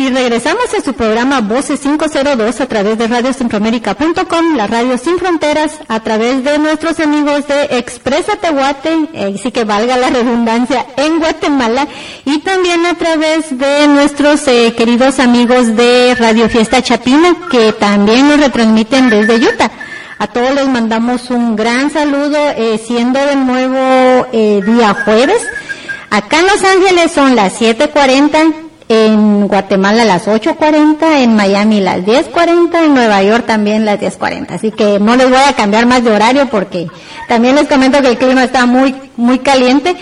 Y regresamos a su programa Voces 502 a través de radiocentroamérica.com, la radio sin fronteras, a través de nuestros amigos de Expresa Tehuate, eh, sí que valga la redundancia, en Guatemala, y también a través de nuestros eh, queridos amigos de Radio Fiesta Chapina, que también nos retransmiten desde Utah. A todos les mandamos un gran saludo, eh, siendo de nuevo eh, día jueves. Acá en Los Ángeles son las 7.40 en Guatemala las 8.40, en Miami las 10.40, en Nueva York también las 10.40. Así que no les voy a cambiar más de horario porque también les comento que el clima está muy, muy caliente.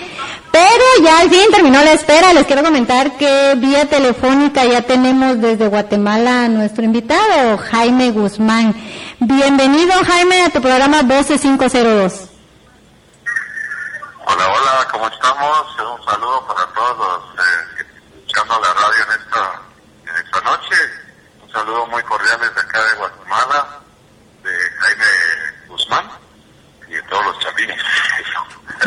Pero ya al fin terminó la espera. Les quiero comentar que vía telefónica ya tenemos desde Guatemala a nuestro invitado, Jaime Guzmán. Bienvenido, Jaime, a tu programa Voces 502. Hola, hola, ¿cómo estamos? Un saludo para todos eh, escuchando la radio en esta, en esta noche. Un saludo muy cordial desde acá de Guatemala, de Jaime Guzmán y de todos los chapines.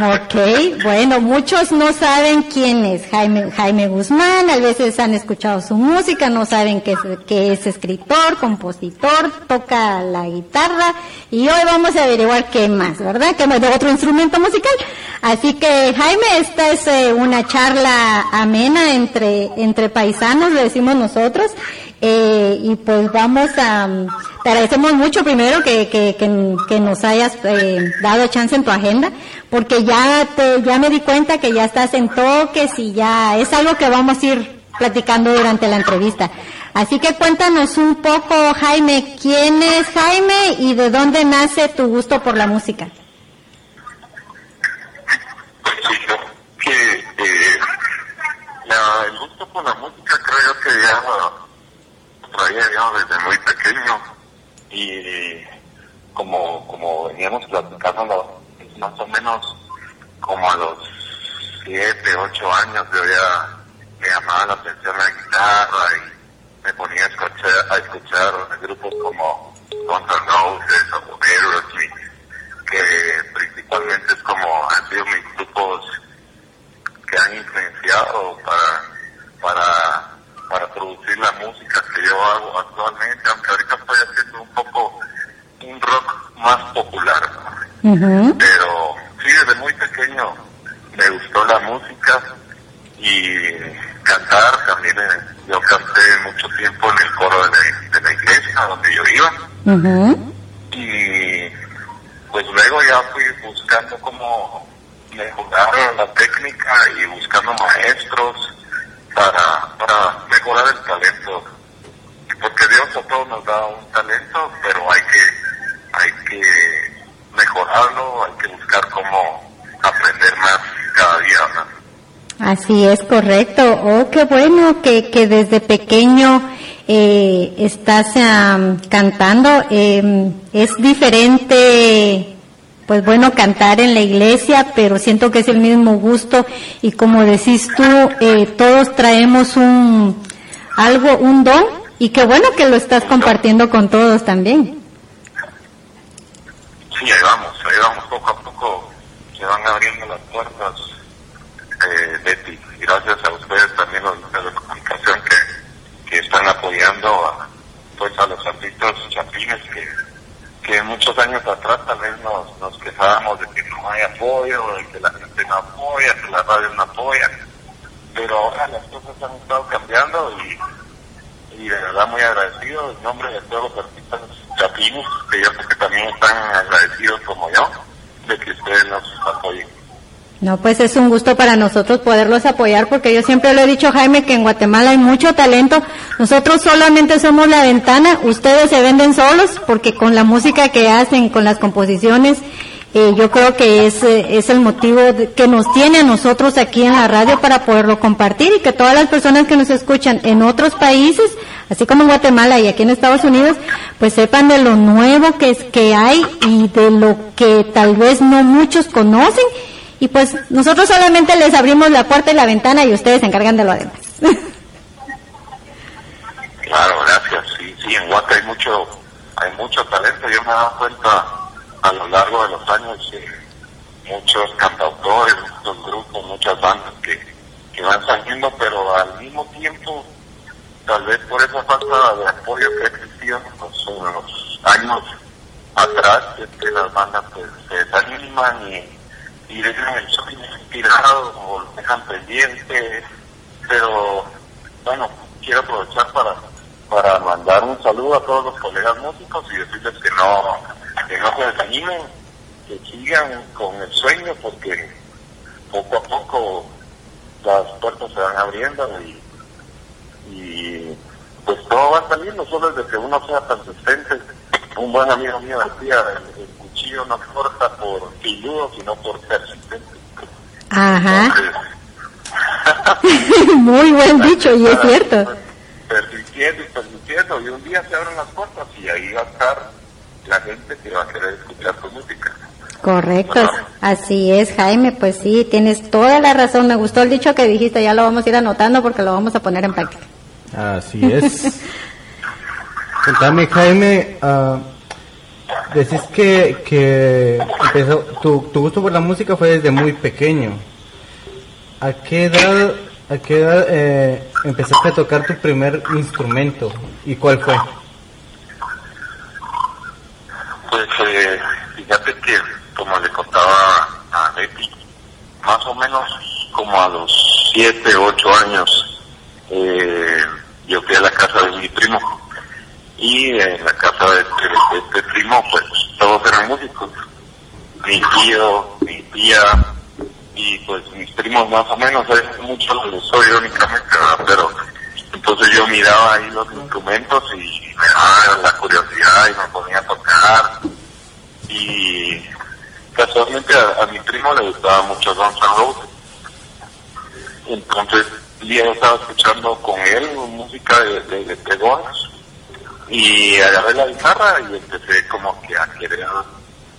Ok, bueno, muchos no saben quién es Jaime, Jaime Guzmán, a veces han escuchado su música, no saben que es, escritor, compositor, toca la guitarra y hoy vamos a averiguar qué más, ¿verdad? ¿Qué más de otro instrumento musical? Así que Jaime, esta es eh, una charla amena entre, entre paisanos, le decimos nosotros, eh, y pues vamos a, te agradecemos mucho primero que, que, que, nos hayas eh, dado chance en tu agenda, porque ya te, ya me di cuenta que ya estás en toques y ya es algo que vamos a ir platicando durante la entrevista. Así que cuéntanos un poco, Jaime, quién es Jaime y de dónde nace tu gusto por la música. Sí, que eh, la, el gusto por la música creo que ya traía yo desde muy pequeño. Y como, como veníamos platicando más o menos como a los siete, ocho años yo ya me llamaba la atención la guitarra y me ponía a escuchar, a escuchar grupos como Guns N' Roses o Aerosmith, que principalmente es como han sido mis grupos que han influenciado para, para para producir la música que yo hago actualmente, aunque ahorita estoy haciendo un poco un rock más popular. Pero sí, desde muy pequeño me gustó la música y cantar también. Eh, yo canté mucho tiempo en el coro de la, iglesia donde yo iba. Y pues luego ya fui buscando cómo mejorar la técnica y buscando maestros para, para mejorar el talento. Porque Dios a todos nos da un talento, pero hay que, hay que mejorarlo, hay que buscar cómo aprender más cada día. Así es, correcto. Oh, qué bueno que, que desde pequeño eh, estás cantando. Eh, es diferente pues bueno, cantar en la iglesia, pero siento que es el mismo gusto y como decís tú, eh, todos traemos un algo, un don y qué bueno que lo estás compartiendo con todos también. Sí, ahí vamos, ahí vamos, poco a poco se van abriendo las puertas, eh, Betty, gracias a ustedes también los de la comunicación que, que están apoyando a, pues a los artistas chapines que que muchos años atrás tal vez nos, nos quejábamos de que no hay apoyo, de que la gente no apoya, que la radio no apoya, pero ahora las cosas han estado cambiando y, y de verdad muy agradecido en nombre de todos los artistas chapines, que yo sé que también están agradecidos como yo, de que ustedes nos apoyen. No, pues es un gusto para nosotros poderlos apoyar porque yo siempre lo he dicho, Jaime, que en Guatemala hay mucho talento. Nosotros solamente somos la ventana, ustedes se venden solos porque con la música que hacen, con las composiciones, eh, yo creo que es, eh, es el motivo que nos tiene a nosotros aquí en la radio para poderlo compartir y que todas las personas que nos escuchan en otros países, así como en Guatemala y aquí en Estados Unidos, pues sepan de lo nuevo que, es, que hay y de lo que tal vez no muchos conocen y pues nosotros solamente les abrimos la puerta y la ventana y ustedes se encargan de lo demás. Claro, gracias. Sí, sí, en Huaca hay mucho, hay mucho talento. Yo me he dado cuenta a lo largo de los años que muchos cantautores, muchos grupos, muchas bandas que, que van saliendo, pero al mismo tiempo tal vez por esa falta de apoyo que ha existido en los, años atrás, es que las bandas pues, se desaniman y, y dejan el shopping inspirado o lo dejan pendiente, pero bueno, quiero aprovechar para para mandar un saludo a todos los colegas músicos y decirles que no, que no se desanimen, que sigan con el sueño porque poco a poco las puertas se van abriendo y, pues todo va saliendo, solo es de que uno sea persistente. Un buen amigo mío decía, el, cuchillo no corta por filudo, sino por persistente. Ajá. Muy buen dicho, y es cierto. Permitiendo y permitiendo, y un día se abren las puertas y ahí va a estar la gente que va a querer escuchar tu música. Correcto, así es, Jaime, pues sí, tienes toda la razón, me gustó el dicho que dijiste, ya lo vamos a ir anotando porque lo vamos a poner en práctica. Así es. Contame, Jaime, uh, decís que, que empezó, tu, tu gusto por la música fue desde muy pequeño. ¿A qué edad ¿A qué edad eh, empezaste a tocar tu primer instrumento y cuál fue? Pues eh, fíjate que, como le contaba a Betty, más o menos como a los 7, 8 años, eh, yo fui a la casa de mi primo. Y en la casa de este, este primo, pues todos eran músicos. Mi tío, mi tía, y pues mis primos más o menos, es mucho lo soy irónicamente, pero entonces yo miraba ahí los instrumentos y la curiosidad y me ponía a tocar. Y casualmente a, mi primo le gustaba mucho Guns N' Roses. Entonces yo estaba escuchando con él música de, de, de, y agarré la guitarra y empecé como que a querer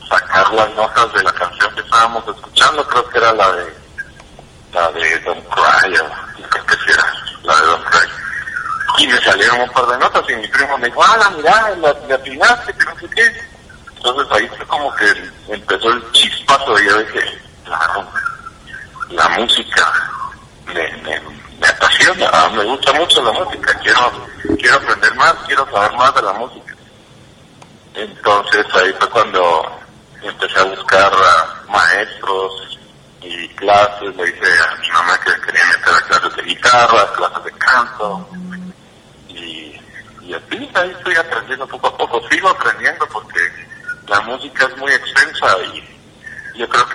sacar las notas de la canción que estábamos escuchando, creo que era la de la de Don't Cry, o creo que sí la de Don't Cry. Y me salieron un par de notas y mi primo me dijo, ah, mira, la, la atinaste, que no sé qué. Entonces ahí fue como que empezó el chispazo y yo dije, claro, la música me, me, apasiona, me gusta mucho la música, quiero, quiero aprender más, quiero saber más de la música. Entonces ahí fue cuando empecé a buscar maestros y clases, le dije a mi mamá que quería meter a clases de guitarra, clases de canto, y así, ahí estoy aprendiendo poco a poco, sigo aprendiendo porque la música es muy extensa y yo creo que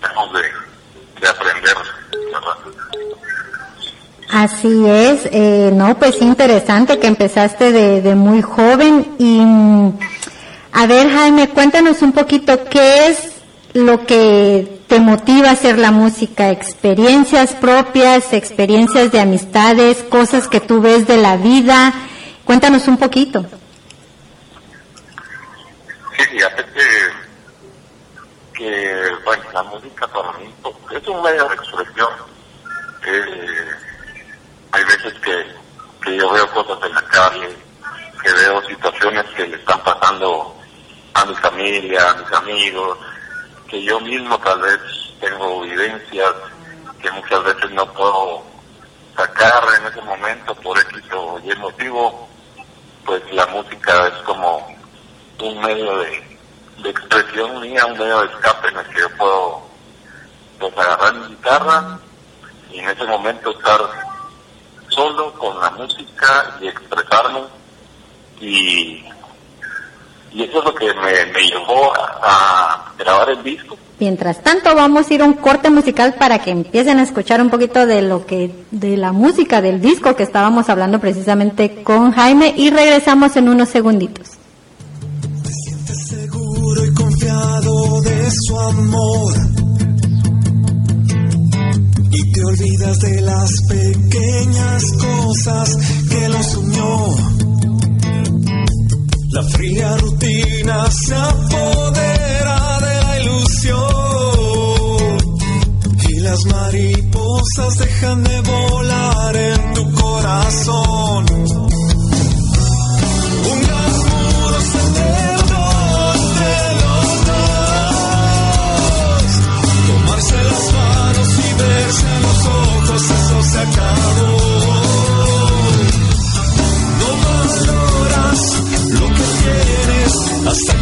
tenemos de, de aprender, Así es, eh, no, pues interesante que empezaste de, de muy joven y a ver, Jaime, cuéntanos un poquito qué es lo que te motiva a hacer la música, experiencias propias, experiencias de amistades, cosas que tú ves de la vida. Cuéntanos un poquito. Sí, fíjate que, bueno, la música para mí es un medio de expresión. Eh, hay veces que, que yo veo cosas en la calle, que veo situaciones que le están pasando a mi familia, a mis amigos, que yo mismo tal vez tengo vivencias que muchas veces no puedo sacar en ese momento por X o Y motivo, pues la música es como un medio de, expresión mía, un medio de escape en el que yo puedo pues, agarrar mi guitarra y en ese momento estar solo con la música y expresarme y y eso es lo que me, llevó a, grabar el disco. Mientras tanto, vamos a ir a un corte musical para que empiecen a escuchar un poquito de lo que, de la música del disco que estábamos hablando precisamente con Jaime y regresamos en unos segunditos. Te sientes seguro y confiado de su amor. Y te olvidas de las pequeñas cosas que los unió la fría rutina se apodera de la ilusión y las mariposas dejan de volar en tu corazón. A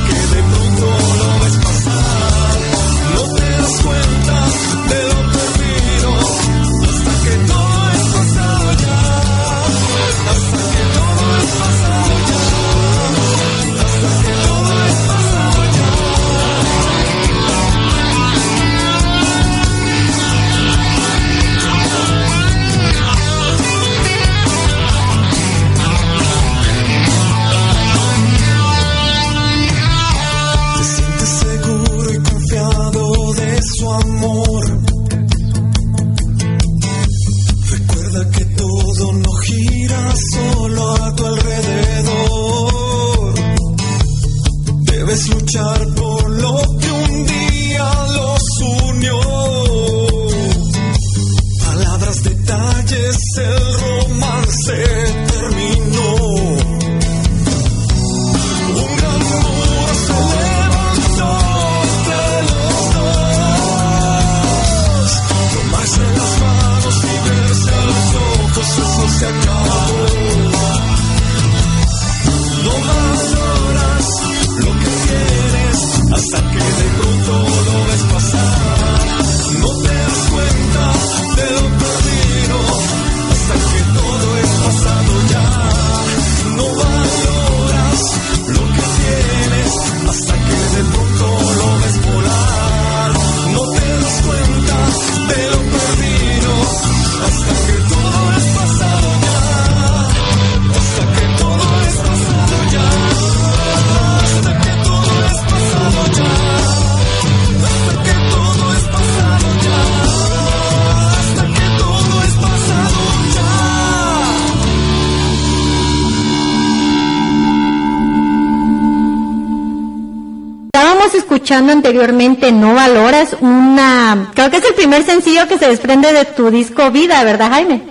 escuchando anteriormente No Valoras, una, creo que es el primer sencillo que se desprende de tu disco Vida, ¿verdad Jaime?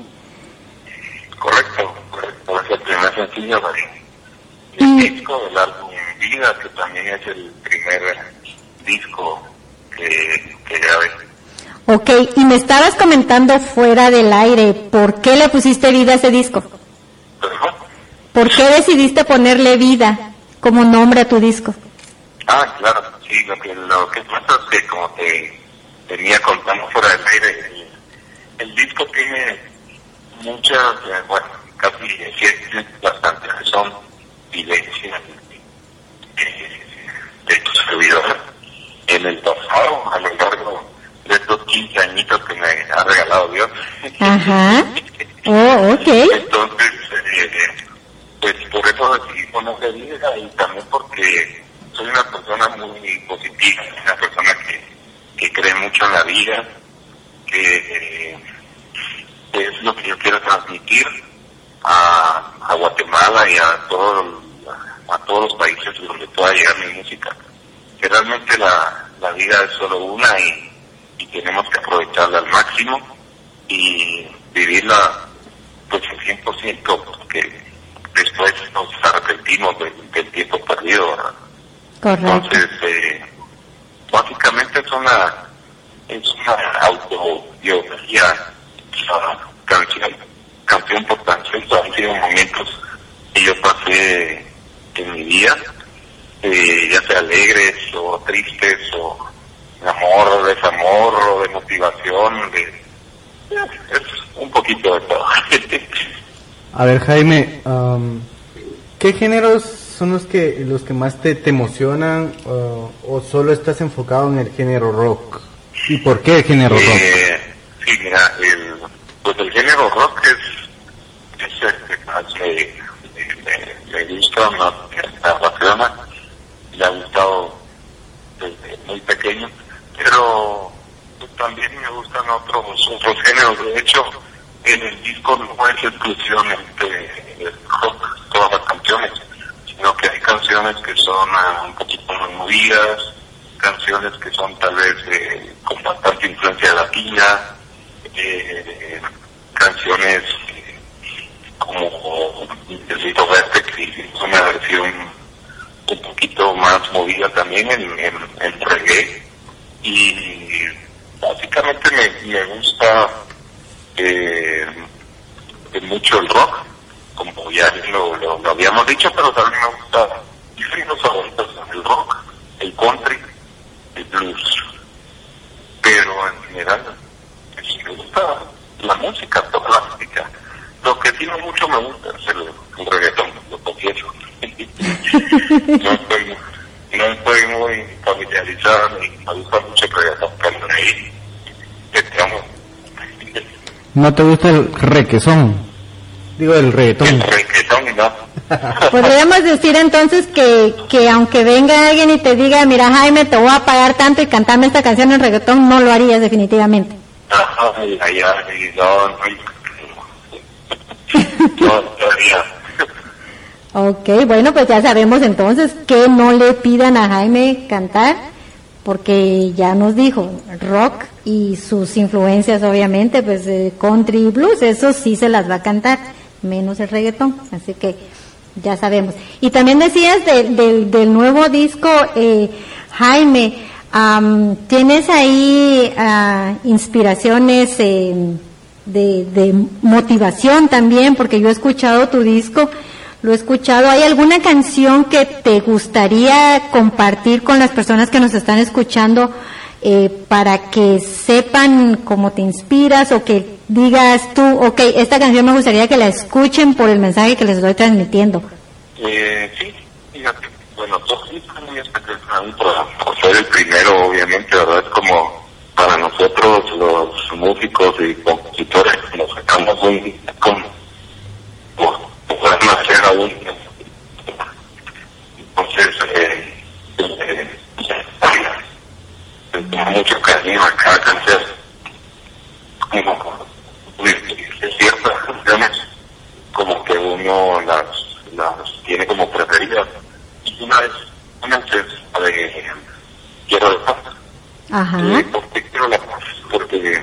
Correcto, correcto. Es el primer sencillo Y- del disco del álbum Vida, que también es el primer disco que, que grabé. Ok, y me estabas comentando fuera del aire, ¿por qué le pusiste vida a ese disco? Perdón. ¿Por qué decidiste ponerle vida como nombre a tu disco? Ah, claro, sí, lo que, que pasa es que como te venía contando fuera del aire, el, el disco tiene muchas, eh, bueno, casi siete, bastante son vivencias eh, de tu servidor en el pasado, a lo largo de estos 15 añitos que me ha regalado Dios. Ajá. Oh, ok. Entonces, eh, pues por eso decidí ponerle vida y también porque soy una persona muy positiva, una persona que, que cree mucho en la vida, que eh, es lo que yo quiero transmitir a, Guatemala y a, todo, a todos los países donde pueda llegar mi música. Que realmente la, la vida es solo una y, y tenemos que aprovecharla al máximo y vivirla pues al 100% porque después nos arrepentimos del, tiempo perdido. Correcto. Entonces, eh, básicamente es una, es una autobiografía, canción, canción por canción, han sido momentos que yo pasé en mi vida, eh, ya sea alegres o tristes o de amor o desamor o de motivación, de, es un poquito de todo. A ver, Jaime, am, ¿qué géneros son los que los que más te, te emocionan o- solo estás enfocado en el género rock? ¿Y por qué el género rock? Eh, sí, mira, el, pues el género rock es, es el que más me, me, me gusta, más me apasiona, me ha gustado desde muy pequeño, pero también me gustan otros, otros géneros. De hecho, en el disco no es exclusivamente rock, todas las canciones, sino que hay canciones que son ah, un poquito más movidas, canciones que son tal vez eh, con bastante influencia latina, eh, canciones eh, como Necesito Verte, que es una versión un poquito más movida también en, en, en reggae. Y básicamente me, me gusta eh, mucho el rock, ya lo, lo, habíamos dicho, pero también me gusta mis ritmos favoritos el rock, el country, el blues, pero en general sí me gusta la música, música. Lo que sí no mucho me gusta es el, el reggaetón, lo confieso. no, estoy, no estoy muy familiarizado ni me gusta mucho el reggaetón, pero ahí. ¿No te gusta el requesón? Digo, el El reggaetón. reggaetón no. Podríamos decir entonces que, que aunque venga alguien y te diga, mira Jaime, te voy a pagar tanto y cantarme esta canción en reggaetón, no lo harías definitivamente. Ay, ay, ay, no, no, no. Ok, bueno, pues ya sabemos entonces que no le pidan a Jaime cantar, porque ya nos dijo rock y sus influencias, obviamente, pues eh, country y blues, eso sí se las va a cantar, menos el reggaetón, así que ya sabemos. Y también decías de- del- nuevo disco, eh, Jaime, ¿tienes ahí ah, inspiraciones eh, de motivación también, porque yo he escuchado tu disco, lo he escuchado. ¿Hay alguna canción que te gustaría compartir con las personas que nos están escuchando eh, para que sepan cómo te inspiras o que digas tú, ok, esta canción me gustaría que la escuchen por el mensaje que les estoy transmitiendo? Eh, sí, bueno, por, por ser el primero, obviamente, ¿verdad? Es como para nosotros los músicos y compositores nos sacamos un con por poder nacer aún entonces eh, eh, eh, mucho cariño a canción como es ciertas canciones como que uno las las tiene como preferidas y una vez una la de quiero de paz Ajá. eh, ¿Por qué quiero la paz? Porque,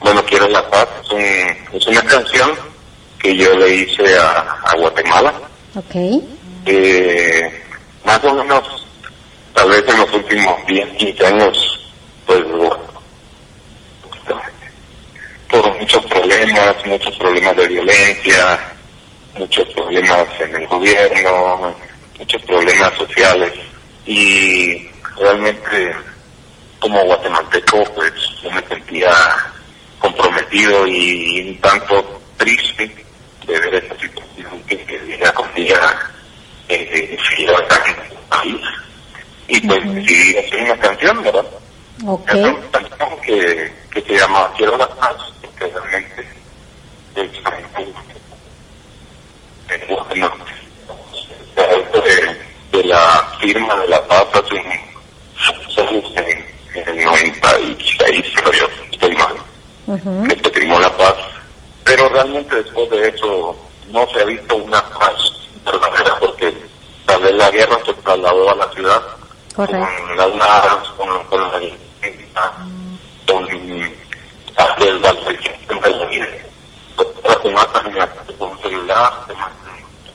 bueno, quiero la paz es, un, es una canción que yo le hice a, a Guatemala. Ok. Eh, más o menos, tal vez en los últimos 10, 15 años, pues, bueno, por muchos problemas, muchos problemas de violencia, muchos problemas en el gobierno, muchos problemas sociales y realmente como guatemalteco, pues yo me sentía comprometido y un tanto triste de ver esa situación que, que día con día eh, se lleva acá en el país. Y pues Ujú. decidí hacer una canción, ¿verdad? Ok. Es una canción que, que se llama Quiero la paz, porque realmente de, la firma de la paz en, en el 96, creo estoy mal, que firmó la paz, pero realmente después de eso no se ha visto una paz verdadera porque tal vez la guerra se trasladó a la ciudad Correcto. con las armas, con, con la con valorización de la vida. Te matan en con un celular, te matan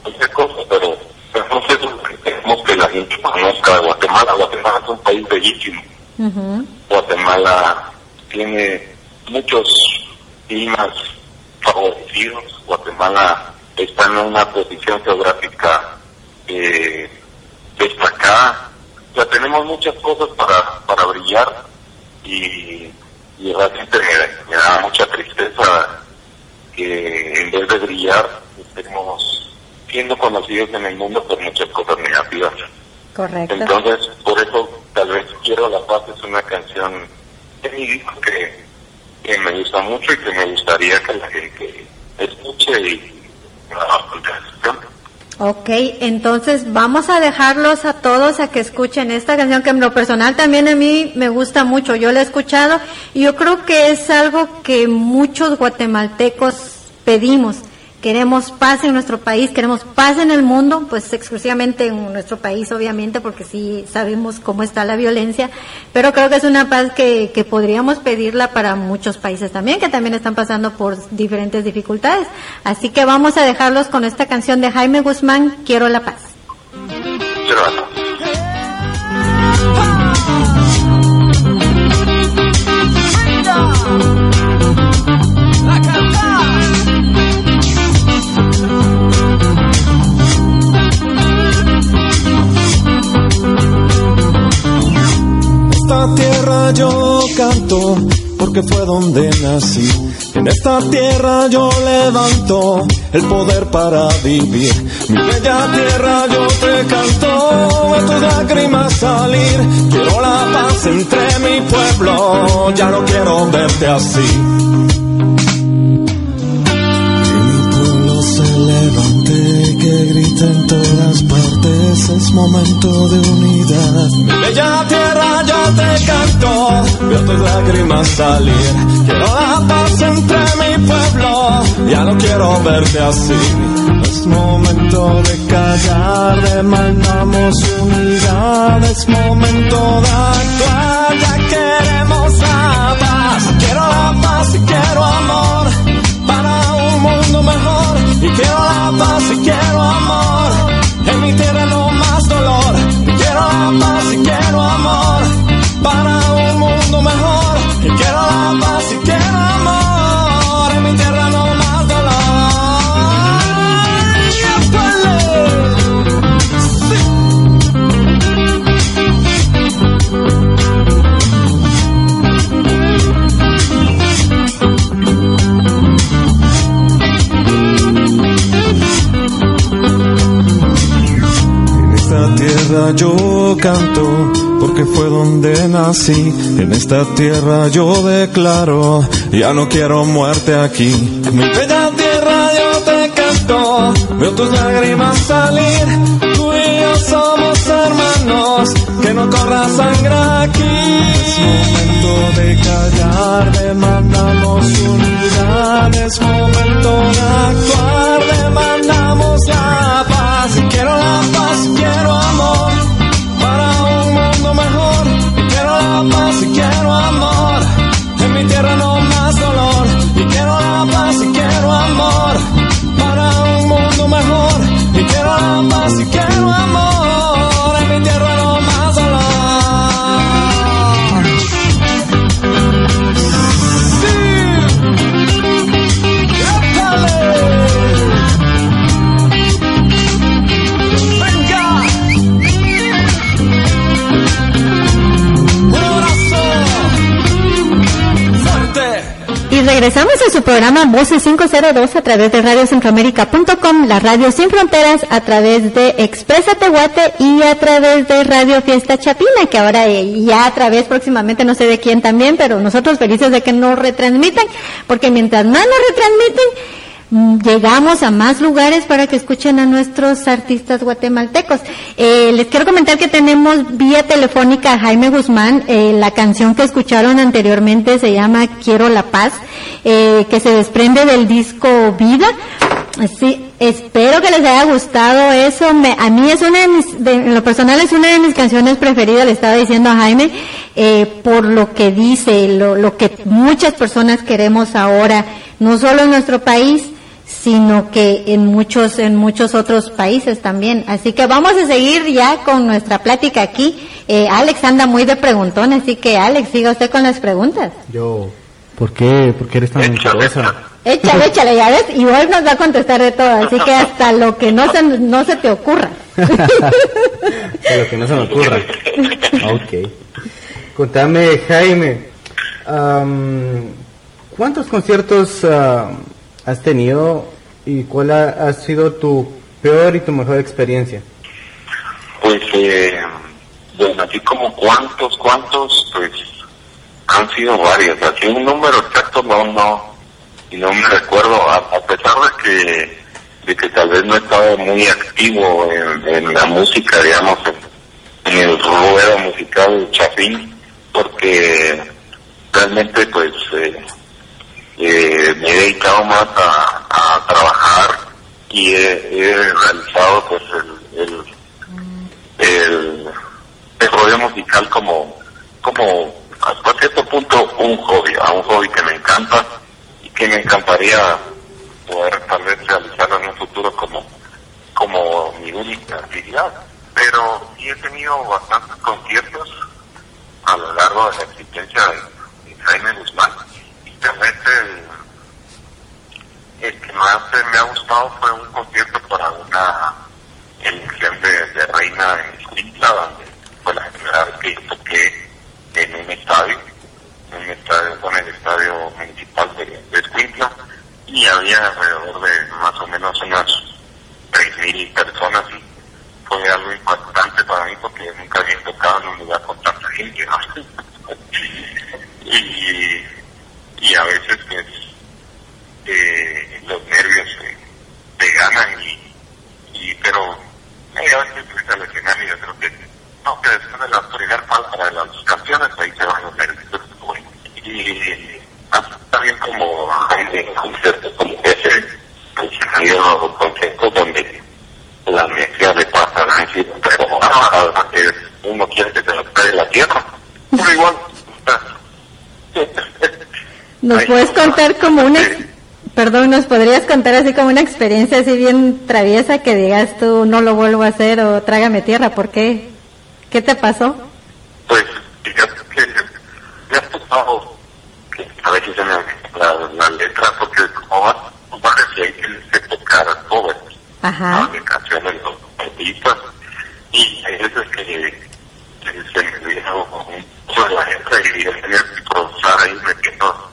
cualquier cosa, pero entonces queremos que la gente conozca Guatemala. Guatemala es un país bellísimo. Ujú. Guatemala tiene muchos climas favorecidos. Guatemala está en una posición geográfica eh, destacada. O sea, tenemos muchas cosas para, para brillar y, y realmente me, me da mucha tristeza que en vez de brillar estemos siendo conocidos en el mundo por muchas cosas negativas. Correcto. Entonces, por eso tal vez Quiero la Paz es una canción de mi disco que, que me gusta mucho y que me gustaría que la gente escuche y. Ok, entonces vamos a dejarlos a todos a que escuchen esta canción que en lo personal también a mí me gusta mucho. Yo la he escuchado y yo creo que es algo que muchos guatemaltecos pedimos. Queremos paz en nuestro país, queremos paz en el mundo, pues exclusivamente en nuestro país obviamente porque sí sabemos cómo está la violencia, pero creo que es una paz que, que podríamos pedirla para muchos países también que también están pasando por diferentes dificultades. Así que vamos a dejarlos con esta canción de Jaime Guzmán, Quiero la paz. Yo canto porque fue donde nací. En esta tierra yo levanto el poder para vivir. Mi bella tierra yo te canto, a tus lágrimas salir. Quiero la paz entre mi pueblo, ya no quiero verte así. Que mi pueblo se levante, que grite en todas partes, es momento de unidad. Mi bella tierra te canto, veo tus lágrimas salir. Quiero la paz entre mi pueblo, ya no quiero verte así. Es momento de callar, demandamos unidad, es momento de actuar, ya queremos la paz. Quiero la paz y quiero amor para un mundo mejor. Y quiero la paz y quiero amor. En mi yo canto, porque fue donde nací. En esta tierra yo declaro, ya no quiero muerte aquí. Mi bella tierra yo te canto, veo tus lágrimas salir. Tú y yo somos hermanos, que no corra sangre aquí. Es momento de callar, demandamos unidad. Es momento de actuar, demandamos la regresamos a su programa Voces 502 a través de radiocentroamérica.com, la radio sin fronteras, a través de Expresa Tehuate y a través de Radio Fiesta Chapina, que ahora eh, ya a través próximamente no sé de quién también, pero nosotros felices de que nos retransmitan, porque mientras más nos retransmiten, llegamos a más lugares para que escuchen a nuestros artistas guatemaltecos. Eh, les quiero comentar que tenemos vía telefónica a Jaime Guzmán. Eh, la canción que escucharon anteriormente se llama Quiero la Paz, eh, que se desprende del disco Vida. Sí, espero que les haya gustado eso. Me- a mí es una de mis, de- en lo personal es una de mis canciones preferidas, le estaba diciendo a Jaime, eh, por lo que dice, lo, lo que muchas personas queremos ahora, no solo en nuestro país, sino que en muchos, en muchos otros países también. Así que vamos a seguir ya con nuestra plática aquí. Eh, Alex anda muy de preguntón, así que Alex, siga usted con las preguntas. Yo, ¿por qué, por qué eres tan mentirosa? Échale, échale, ya ves, y hoy nos va a contestar de todo, así que hasta lo que no se, no se te ocurra. Lo que no se me ocurra. Ok. Contame, Jaime, am, ¿cuántos conciertos am, has tenido y cuál ha, sido tu peor y tu mejor experiencia? Pues, eh, bueno, así como cuántos, cuántos, pues han sido varios. Así un número exacto no, no, y no me recuerdo, a, pesar de que, de que tal vez no he estado muy activo en, en la música, digamos, en, el ruedo musical chapín, porque realmente pues eh, eh, me he dedicado más a, trabajar y he, realizado pues el, el el, musical como, como hasta cierto punto un hobby, a un hobby que me encanta y que me encantaría poder tal vez realizarlo en un futuro como, como mi única actividad. Pero sí he tenido bastantes conciertos a lo largo de la existencia de, de Jaime Guzmán realmente el, el que más me ha gustado fue un concierto para una elección de, reina en Escuintla, donde fue la primera vez que toqué en un estadio, en un estadio con el estadio municipal de, de Escuintla, y había alrededor de más o menos unas 3.000 personas y fue algo impactante para mí porque nunca había tocado en un lugar con tanta gente, ¿no? y, y a veces pues eh, los nervios eh, te ganan y, y pero eh, a veces subes al escenario yo creo que no que después de la primera de las canciones ahí se van los nervios pero es bueno. y también como en conciertos como ese pues habido conciertos donde la mezcla de pasa a pero que uno quiere que se lo pegue la tierra pero igual ¿Nos puedes contar como una, perdón, nos podrías contar así como una experiencia así bien traviesa que digas tú no lo vuelvo a hacer o trágame tierra, ¿por qué? ¿Qué te pasó? Pues, fíjate que me ha tocado que a veces se me la, la letra, porque como va, va a hay que tocar covers Ajá. de canciones los artistas, y hay veces que, se me poco de la letra y yo tenía que improvisar ahí metiendo la letra. No,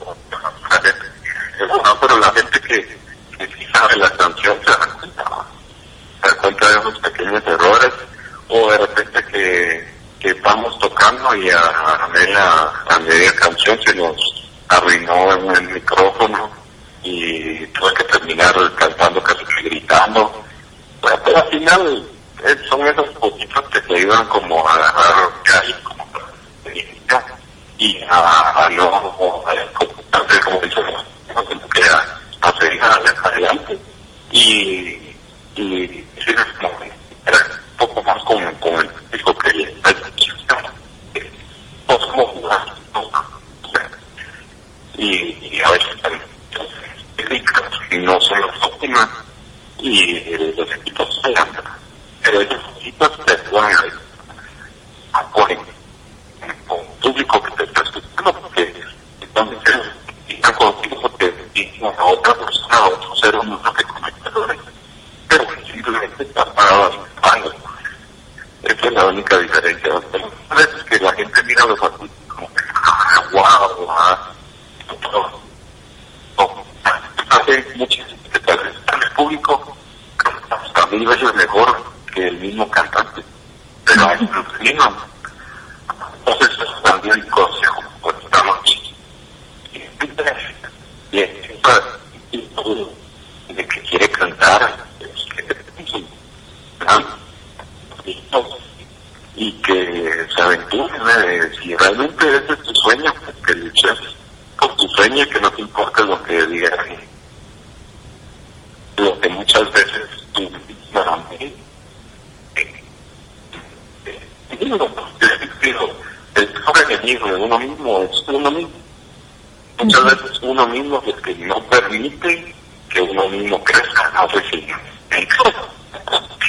pero la gente que, que sabe la canción se da cuenta, se da cuenta de esos pequeños errores o de repente micrófono y a, a media, a media canción se nos arruinó en el micrófono y tuve que terminar cantando casi que gritando. Pero, pero al final eh, son esos poquitos que te ayudan como a agarrar calle, como técnica y a, a no, a, como, como que a, a seguir adelante. Y, y sí, es como, era un poco más con, con el público que pues como jugar, y, y a veces que no son las óptimas y eh, los equipos fallan, pero esos equipos te ayudan a, con un público que te está escuchando porque entonces están contigo porque dicen a otra persona, a otro ser humano que comete errores, pero simplemente está parado aceptando. Esa es la única diferencia. A veces que la gente mira los adultos como que, ah, wow, ah, no, no, hace muchas veces el público hasta mil veces mejor que el mismo cantante, pero hay un mismo. Entonces, eso también el consejo, pues estamos aquí. Y de que quiere cantar, y que se aventure, si realmente ese es tu sueño, que luches por tu sueño y que no te importa lo que digan, lo que muchas veces tú el peor enemigo de uno mismo es uno mismo. Muchas veces uno mismo es el que no permite que uno mismo crezca. No sé si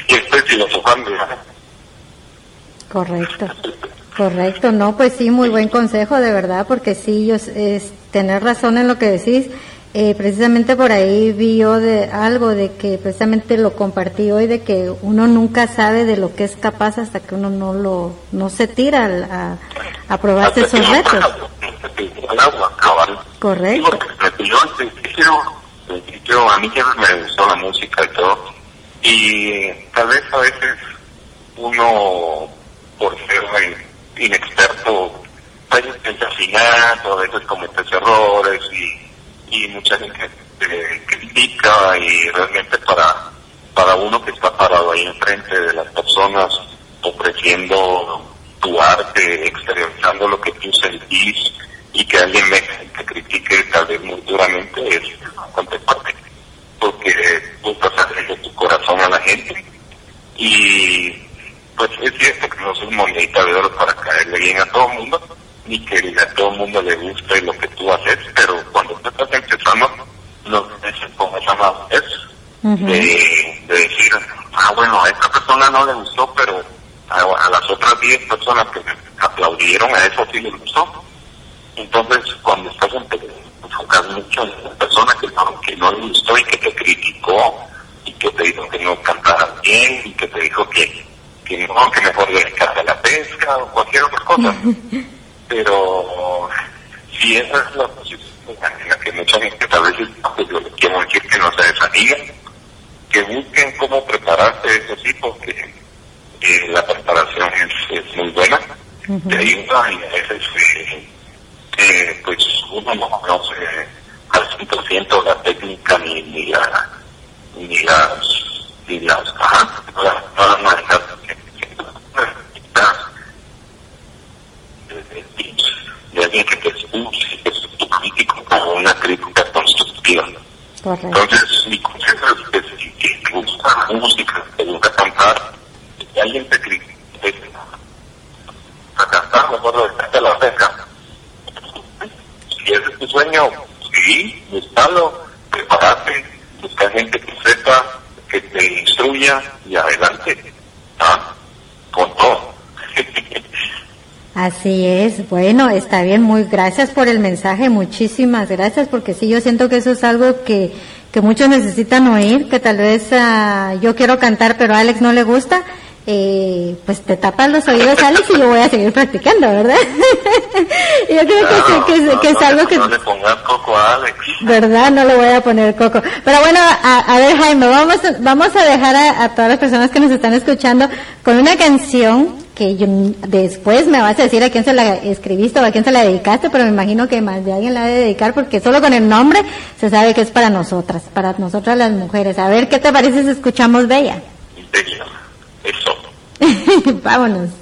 y estoy filosofando. Correcto, correcto, no, pues sí, muy buen consejo, de verdad, porque sí, yo, es tener razón en lo que decís. Eh, precisamente por ahí vi yo de algo de que precisamente lo compartí hoy de que uno nunca sabe de lo que es capaz hasta que uno no lo no se tira al- a, a probarse esos retos. Correcto. Yo a mí siempre me gustó la música y todo. Y tal vez a veces uno, por ser in- inexperto, a veces o a veces cometes errores y, y mucha gente te critica y realmente para, para uno que está parado ahí enfrente de las personas ofreciendo tu arte, exteriorizando lo que tú sentís y que alguien me te critique tal vez muy duramente es bastante fuerte porque tú estás abriendo tu corazón a la gente. Y pues es cierto que no soy monedita de oro para caerle bien a todo el mundo ni que a todo el mundo le guste lo que tú haces pero cuando tú estás empezando no tienes con esa madurez de, de decir ah bueno a esta persona no le gustó pero a, a las otras 10 personas que me aplaudieron a eso sí les gustó entonces, cuando estás enfocas mucho en una persona que no, que no le gustó y que te criticó y que te dijo que no cantaras bien y que te dijo que, que no, que mejor dedicarte a la pesca o cualquier otra cosa. Pero si esa es la posición en la que mucha gente tal vez está, pues yo le quiero decir que no se desanimen, que busquen cómo prepararse eso sí, porque eh, la preparación es, es muy buena, te ayuda y a veces eh, eh, pues uno no conoce al 100% la técnica ni, ni, la, ni las ni las ajá, las maneras que- que- de- de tips de alguien que te es tu crítico como una crítica constructiva Correcto. entonces mi consejo es que si te gusta la música te gusta cantar y alguien te critica a cantar mejor dedicarte a la pesca si ese es tu sueño, sí, buscalo, prepárate, busca gente que sepa, que te instruya y adelante. ¿Ah? Con todo. Así es, bueno, está bien, muy gracias por el mensaje, muchísimas gracias, porque sí, yo siento que eso es algo que, que muchos necesitan oír, que tal vez ah, yo quiero cantar, pero a Alex no le gusta, eh, pues te tapas los oídos, Alex, y yo voy a seguir practicando, ¿verdad? yo creo que, sí, que, es- que es no, algo que... No le pongas coco a Alex. ¿Verdad? No le voy a poner coco. Pero bueno, a, a ver Jaime, vamos, a- vamos a dejar a, a todas las personas que nos están escuchando con una canción que yo, después me vas a decir a quién se la escribiste o a quién se la dedicaste, pero me imagino que más de alguien la debe dedicar porque solo con el nombre se sabe que es para nosotras, para nosotras las mujeres. A ver, ¿qué te parece si escuchamos Bella? Bella. Eso. Vámonos.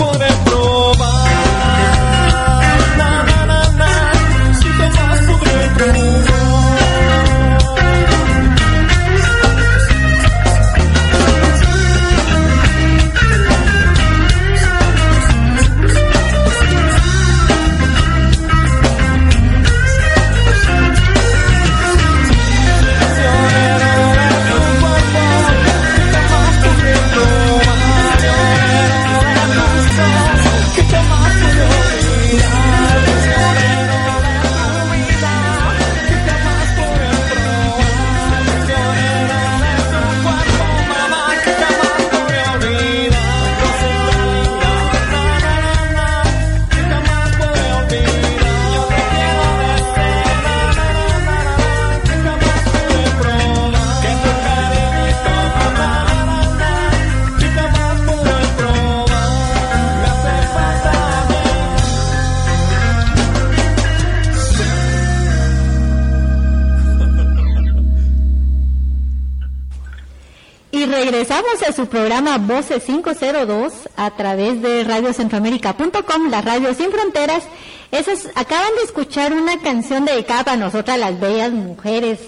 programa Voces 502 a través de radiocentroamérica.com, la radio sin fronteras. Esas, acaban de escuchar una canción dedicada para nosotras las bellas mujeres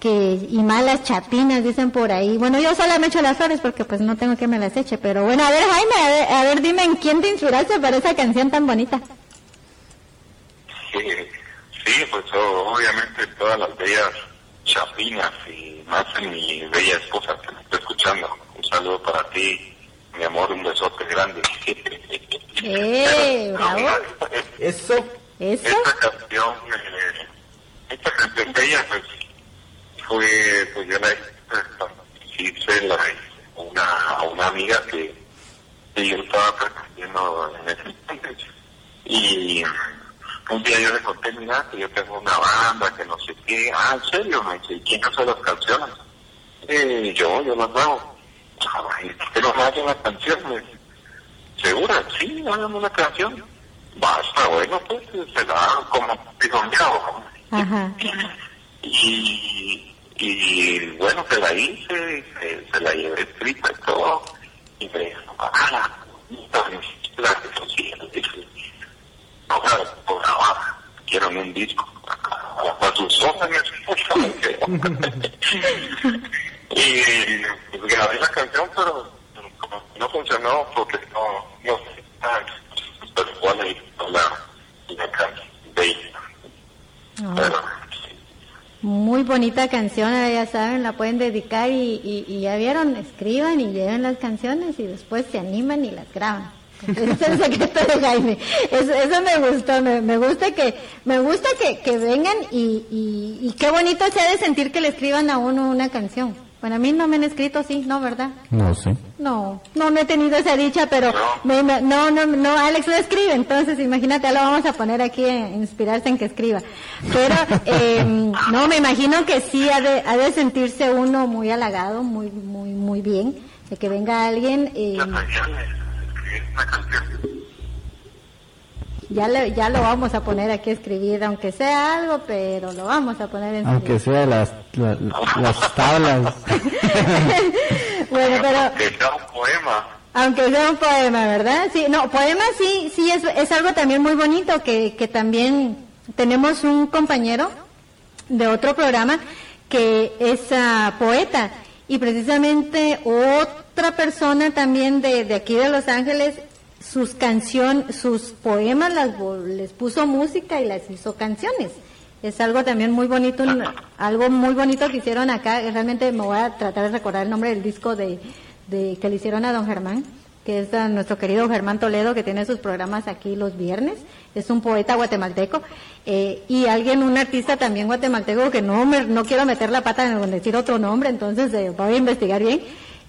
que y malas chatinas dicen por ahí. Bueno, yo solo me echo las flores porque pues no tengo que me las eche, pero bueno, a ver Jaime, a ver, dime en quién te inspiraste para esa canción tan bonita. Sí, sí, pues obviamente todas las bellas chatinas y más en mi bella esposa que me está escuchando saludo para ti, mi amor, un besote grande. ¡Eh, bravo! Eso. ¿Eso? Esta canción, eh, esta canción de ella, pues, fue, pues yo la hice la, una, a una amiga que, que yo estaba pretendiendo en ese entonces. Y un día yo le conté, mira, que yo tengo una banda, que no sé qué. Ah, ¿en serio? Me dice, ¿quién hace las canciones? Eh, yo, yo las hago pero no hacen las canciones. ¿Segura? Sí, hagamos una canción. basta, bueno, pues se da como pisoteado. Ajá. Y, y bueno, se la hice, se, se la llevé escrita y todo, y me dijo, ah, la que ahora por grabar, quiero un disco, a sus órdenes, y pues, grabé la canción, pero no funcionó porque no, no sé, ah, pero igual ahí la, la canción de ella. Ah. Pero, Muy bonita canción, ya saben, la pueden dedicar y, y, y ya vieron, escriban y lleven las canciones y después se animan y las graban. Ese es el secreto de Jaime. Eso, eso me gustó, me, me gusta que me gusta que, que vengan y, y, y qué bonito se ha de sentir que le escriban a uno una canción. Bueno, a mí no me han escrito así, ¿no, verdad? No sé. No, no, no he tenido esa dicha, pero me- me- no, no, no, Alex lo escribe, entonces imagínate, lo vamos a poner aquí a inspirarse en que escriba. Pero, eh, no, me imagino que sí ha de, ha de sentirse uno muy halagado, muy, muy, muy bien, de que venga alguien, eh, ya le- ya lo vamos a poner aquí a escribir, aunque sea algo, pero lo vamos a poner en Aunque sea las, la- las tablas. Bueno, pero... Que sea un poema. Aunque sea un poema, ¿verdad? Sí, no, poema sí, sí, es, es algo también muy bonito, que, que también tenemos un compañero de otro programa que es ah, poeta y precisamente otra persona también de, de aquí de Los Ángeles, sus canción, sus poemas las, les puso música y las hizo canciones. Es algo también muy bonito, algo muy bonito que hicieron acá. Realmente me voy a tratar de recordar el nombre del disco de, de que le hicieron a don Germán, que es a nuestro querido Germán Toledo, que tiene sus programas aquí los viernes. Es un poeta guatemalteco. eh, y alguien, un artista también guatemalteco, que no, me- no quiero meter la pata en decir otro nombre, entonces eh, voy a investigar bien.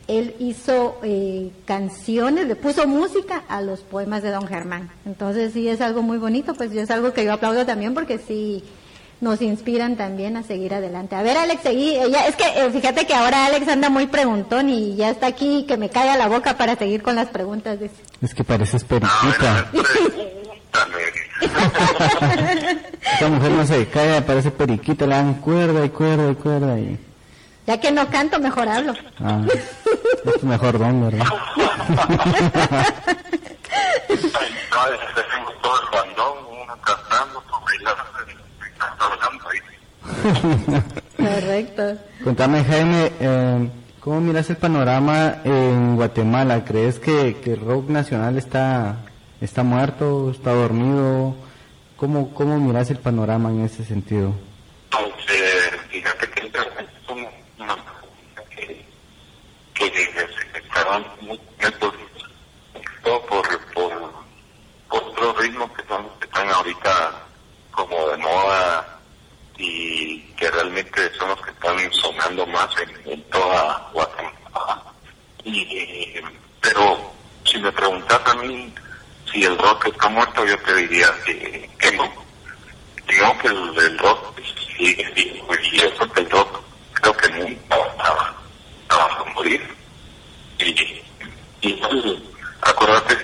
Él hizo eh, canciones, le puso música a los poemas de don Germán. Entonces sí es algo muy bonito, pues yo es algo que yo aplaudo también porque sí nos inspiran también a seguir adelante. A ver, Alex, seguí. Ella, es que eh, fíjate que ahora Alex anda muy preguntón y ya está aquí que me calla la boca para seguir con las preguntas. dice. Es que pareces periquita. Esta mujer no se calla, parece periquita, le dan cuerda y cuerda y cuerda y... Ya que no canto, mejor hablo. Ah, es tu mejor don, ¿verdad? Todo el bandón, uno cantando, bailando. Correcto. Contame, Jaime, eh, ¿cómo miras el panorama en Guatemala? ¿Crees que, que el rock nacional está, está muerto, está dormido? ¿Cómo, ¿Cómo miras el panorama en ese sentido? Entonces, fíjate que es un- una que, que, que estaban muy todo por, por, por otros ritmos que son que están ahorita como de moda y que realmente son los que están sonando más en, en toda Guatemala. Y, pero si me preguntas a mí si el rock está muerto, yo te diría que, que no digamos que el, el rock sigue vivo y eso que el rock creo que nunca va a, a morir. Y, y acuérdate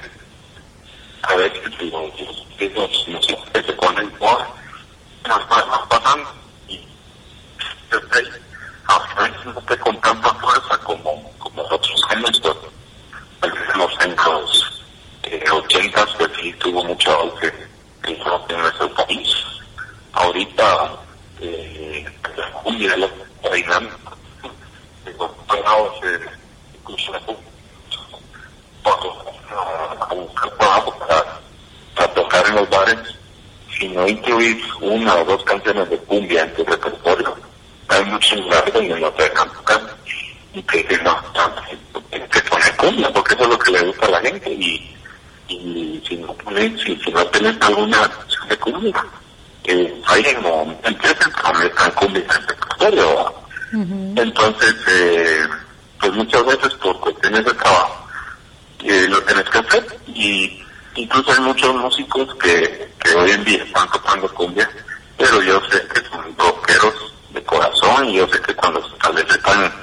a veces los que se ponen por nos va pasando y desde a veces no te con tanta fuerza como como otros años en los años eh, 80 pues sí tuvo mucho auge en nuestro país. Ahorita eh, la cumbia la parados eh, incluso la cumbia a, buscar trabajo para, para tocar en los bares si no incluís una o dos canciones de cumbia en tu repertorio. Hay muchos lugares donde no te dejan tocar y que que no que poner cumbia porque eso es lo que le gusta a la gente y, y si no pones si, si no tienes alguna canción de cumbia eh, ahí no empiezan a meter cumbia en el repertorio entonces, eh, pues muchas veces por cuestiones de trabajo eh, lo tenés que hacer y incluso hay muchos músicos que, que hoy en día están tocando cumbia, pero yo sé que son rockeros de corazón y yo sé que cuando tal vez están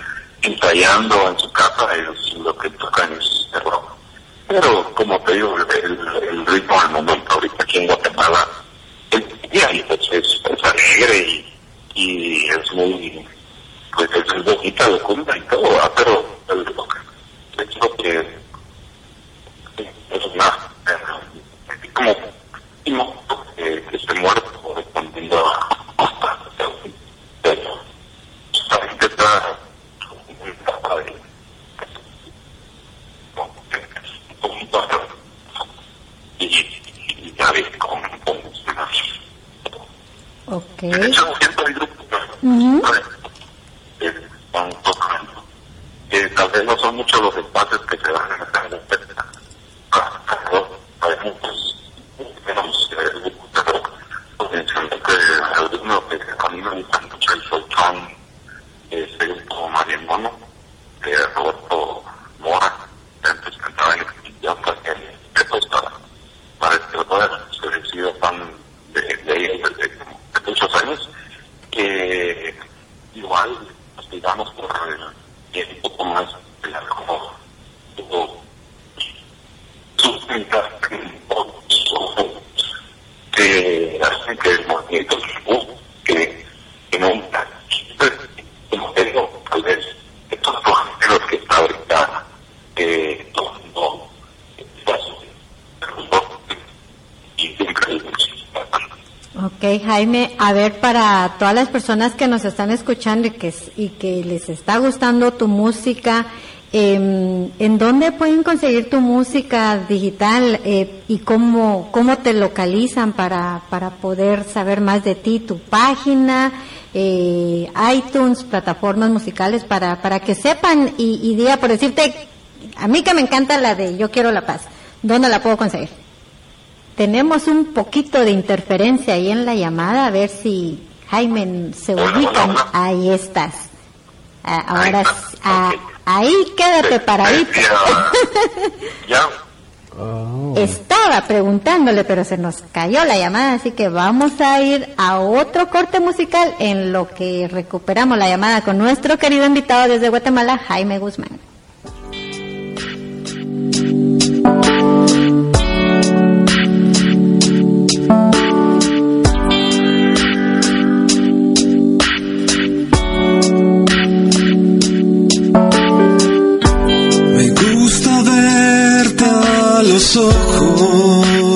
ensayando en su casa, ellos lo que tocan es de rock. Pero como te digo, el, el ritmo del momento ahorita aquí en Guatemala es, ya, es, pues, es, es alegre y, y es muy música de cumbia y todo, ¿verdad? pero el de hecho que es una, como, que, que se muere respondiendo a pero gente está muy capaz de y, y ya ves con, con Ok. de hecho siempre hay grupos Ujú. que están tocando que tal vez no son muchos los espacios que se dan en esta música hay muchos menos grupos pero mencioné que algunos que a mí me gustan mucho el Soltán este grupo Mariamono de Roberto Mora antes cantaba en el idioma que después para para este poder he sido fan de, de ellos desde hace muchos años que igual pues, digamos por el un poco más de la como tuvo sus técnicas que hacen que el movimiento que que no pues, como te digo tal vez estos dos géneros que está ahorita eh, tomando y siempre Ok, Jaime, a ver, para todas las personas que nos están escuchando y que, les está gustando tu música, eh, ¿en dónde pueden conseguir tu música digital eh, y cómo, cómo te localizan para, para poder saber más de ti? ¿Tu página, eh, iTunes, plataformas musicales, para, para que sepan y, y diga, por decirte, a mí que me encanta la de Yo Quiero la Paz, ¿dónde la puedo conseguir? Tenemos un poquito de interferencia ahí en la llamada, a ver si Jaime se ubica. Ahí estás. Ah, ahora, s- ah, ahí quédate paradito. ya Oh. Estaba preguntándole, pero se nos cayó la llamada, así que vamos a ir a otro corte musical en lo que recuperamos la llamada con nuestro querido invitado desde Guatemala, Jaime Guzmán. Ojos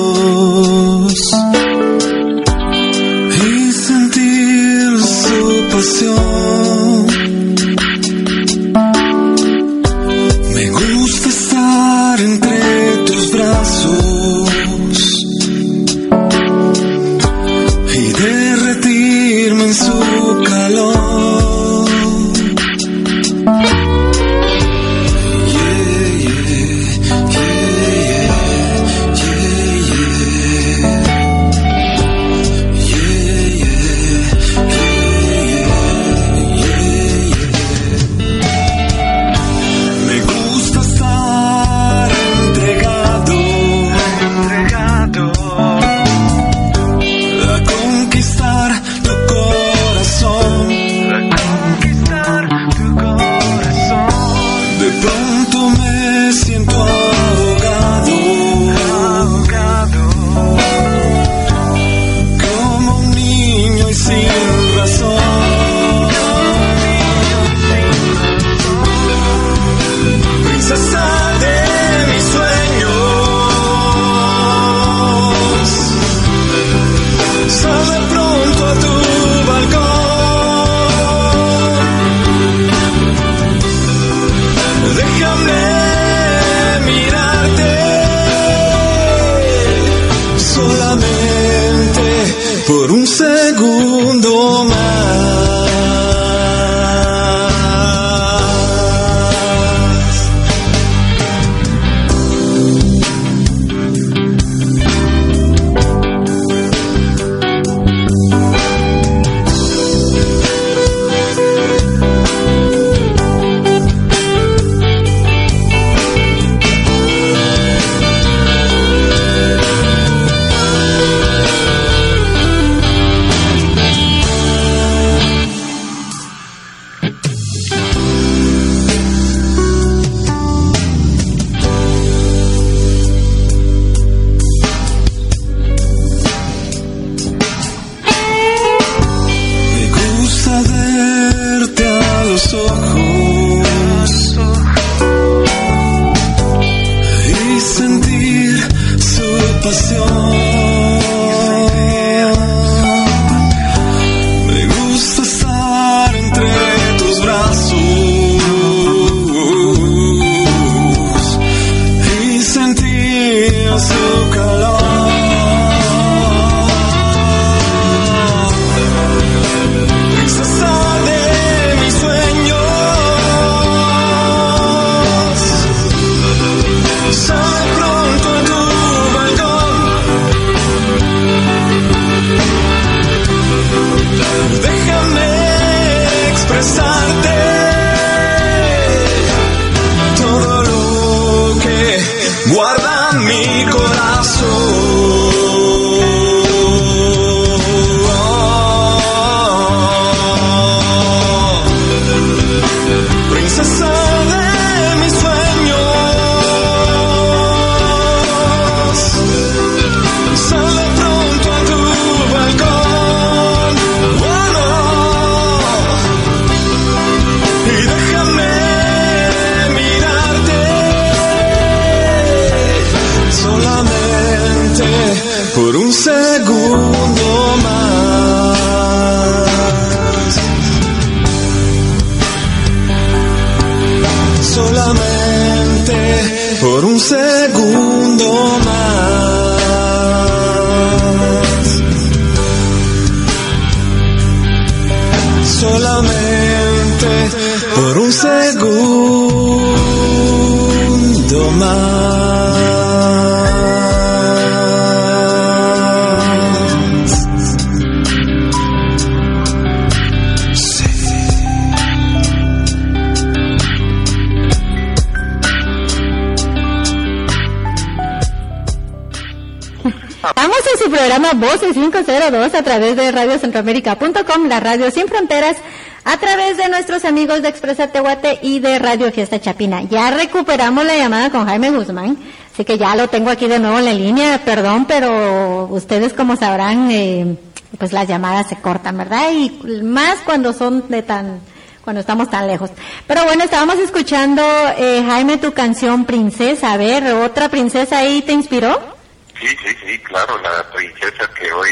programa Voces 502 a través de radiocentroamérica.com, la radio sin fronteras, a través de nuestros amigos de Expresa Tehuate y de Radio Fiesta Chapina. Ya recuperamos la llamada con Jaime Guzmán, así que ya lo tengo aquí de nuevo en la línea, perdón, pero ustedes como sabrán, eh, pues las llamadas se cortan, ¿verdad? Y más cuando son de tan, cuando estamos tan lejos. Pero bueno, estábamos escuchando, eh, Jaime, tu canción Princesa. A ver, ¿otra princesa ahí te inspiró? Sí, sí, sí, claro, la princesa que hoy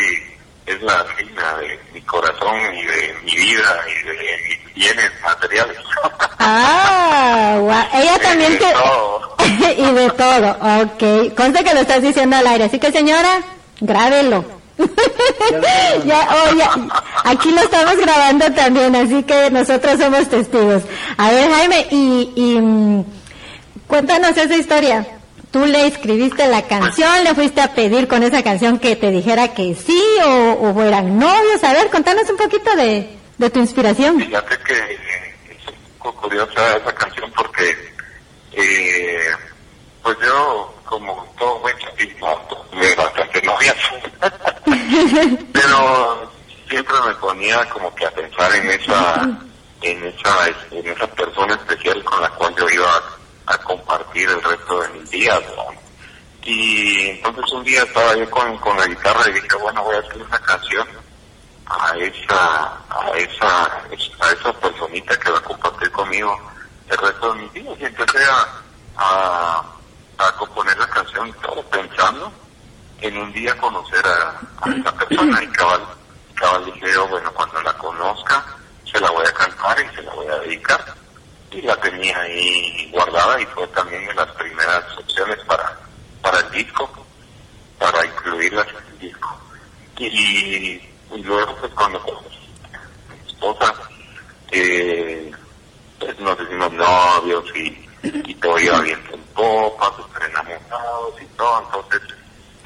es la reina de mi corazón y de mi vida y de mis bienes materiales. Ah, guau. ella también De todo. y de todo, ok. Conste que lo estás diciendo al aire, así que señora, grábelo. ya, oh, ya, aquí lo estamos grabando también, así que nosotros somos testigos. A ver, Jaime, y, y mm, cuéntanos esa historia. Tú le escribiste la canción, le fuiste a pedir con esa canción que te dijera que sí o, o eran novios. A ver, contanos un poquito de, de tu inspiración. Fíjate que eh, es un poco curiosa esa canción porque, eh, pues yo, como todo buen chapito, tuve bastante novias. Pero siempre me ponía como que a pensar en esa, en esa, en esa persona especial con la cual yo iba a, compartir el resto de mis días. ¿no? Y entonces un día estaba yo con, con la guitarra y dije, bueno, voy a hacer una canción a esa, a esa, a esa personita que va a compartir conmigo el resto de mis días. Y empecé a, a, a componer la canción todo pensando en un día conocer a, esa persona y cabal, cabal dije bueno, cuando la conozca, se la voy a cantar y se la voy a dedicar. Y la tenía ahí guardada y fue también de las primeras opciones para, para el disco, para incluirlas en el disco. Y, y luego pues cuando a mi esposa, eh, pues nos hicimos novios y, y todo iba bien en popa, súper enamorados y todo, entonces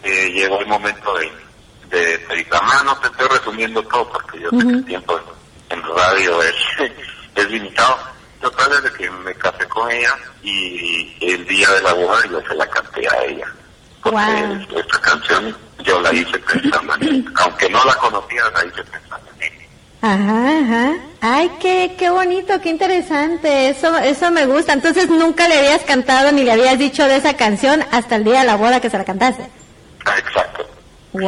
eh, llegó el momento de, de pedir la mano, te estoy resumiendo todo porque yo sé que el tiempo en radio es, es limitado. Total, desde que me casé con ella y el día de la boda yo se la canté a ella. Porque Wow. esta canción yo la hice pensando en ella. Aunque no la conocía, la hice pensando en ella. Ajá, ajá. Ay, qué, qué bonito, qué interesante. Eso, eso me gusta. Entonces nunca le habías cantado ni le habías dicho de esa canción hasta el día de la boda que se la cantaste. Ah, exacto. Wow.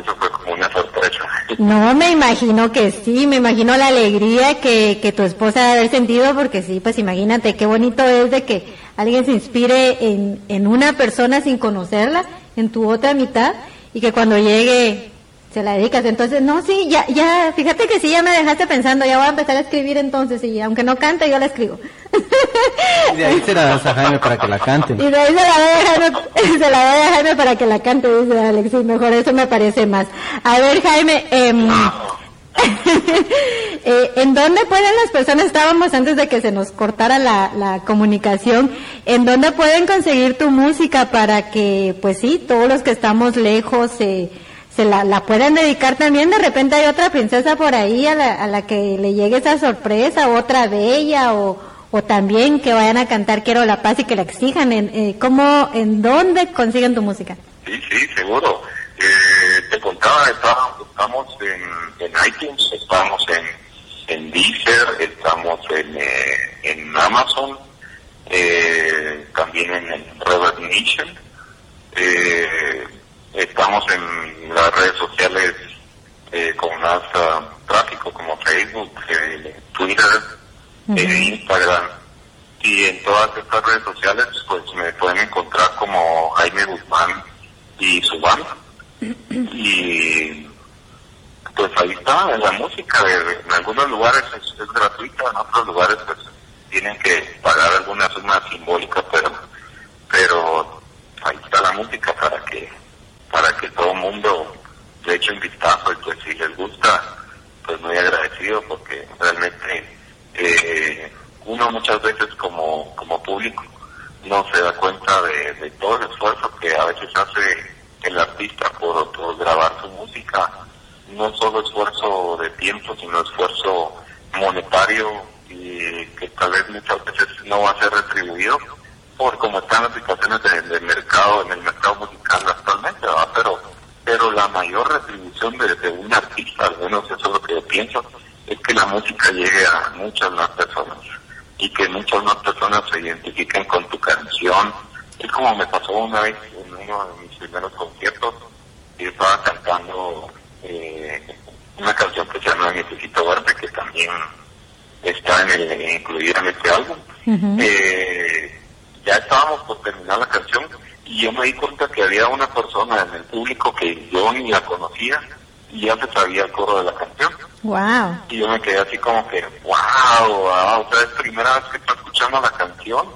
Eso fue como una sorpresa. No, me imagino que sí, me imagino la alegría que, que tu esposa debe haber sentido, porque sí, pues imagínate qué bonito es de que alguien se inspire en, en una persona sin conocerla, en tu otra mitad, y que cuando llegue se la dedicas. Entonces, no, sí, ya, ya, fíjate que sí, ya me dejaste pensando, ya voy a empezar a escribir entonces, y aunque no cante, yo la escribo. Y de ahí se la das a Jaime para que la canten. Y de ahí se la voy a Jaime, se la voy a Jaime para que la cante, dice Alex. Sí, mejor eso me parece más. A ver, Jaime, em, eh, ¿en dónde pueden las personas, estábamos antes de que se nos cortara la, la comunicación, ¿en dónde pueden conseguir tu música para que, pues sí, todos los que estamos lejos eh, se la, la puedan dedicar también? De repente hay otra princesa por ahí a la, a la que le llegue esa sorpresa, otra bella o, o también que vayan a cantar Quiero la paz y que la exijan. En, eh, ¿Cómo, en dónde consiguen tu música? Sí, sí, seguro. Eh, te contaba, estamos en, en iTunes, estamos en, en Deezer, estamos en, eh, en Amazon, eh, también en, Reverb Nation. Eh, estamos en las redes sociales eh, con más ah, tráfico como Facebook, eh, Twitter, eh, Instagram. Y en todas estas redes sociales pues me pueden encontrar como Jaime Guzmán y su banda. y pues ahí está, en la música, de- en algunos lugares es, es gratuita, en otros lugares pues tienen que pagar alguna suma simbólica, pero pero ahí está la música para que para que todo el mundo le eche un vistazo y pues si les gusta, pues muy agradecido porque realmente eh, uno muchas veces como, como público no se da cuenta de, de todo el esfuerzo que a veces hace el artista por, por grabar su música, no solo esfuerzo de tiempo, sino esfuerzo monetario y que tal vez muchas veces no va a ser retribuido por cómo están las situaciones de- del mercado, en el mercado musical actualmente, ¿verdad? Pero, pero la mayor retribución de, de un artista, al menos eso es lo que yo pienso, es que la música llegue a muchas más personas y que muchas más personas se identifiquen con tu canción. Es como me pasó una vez en uno de mis primeros conciertos, yo estaba cantando eh, una canción que se llama Necesito Verte, que también está en el, incluida en este álbum. Eh, ya estábamos por terminar la canción y yo me di cuenta que había una persona en el público que yo ni la conocía y ya se sabía el coro de la canción. Wow. Y yo me quedé así como que, wow, wow, o sea, es primera vez que está escuchando la canción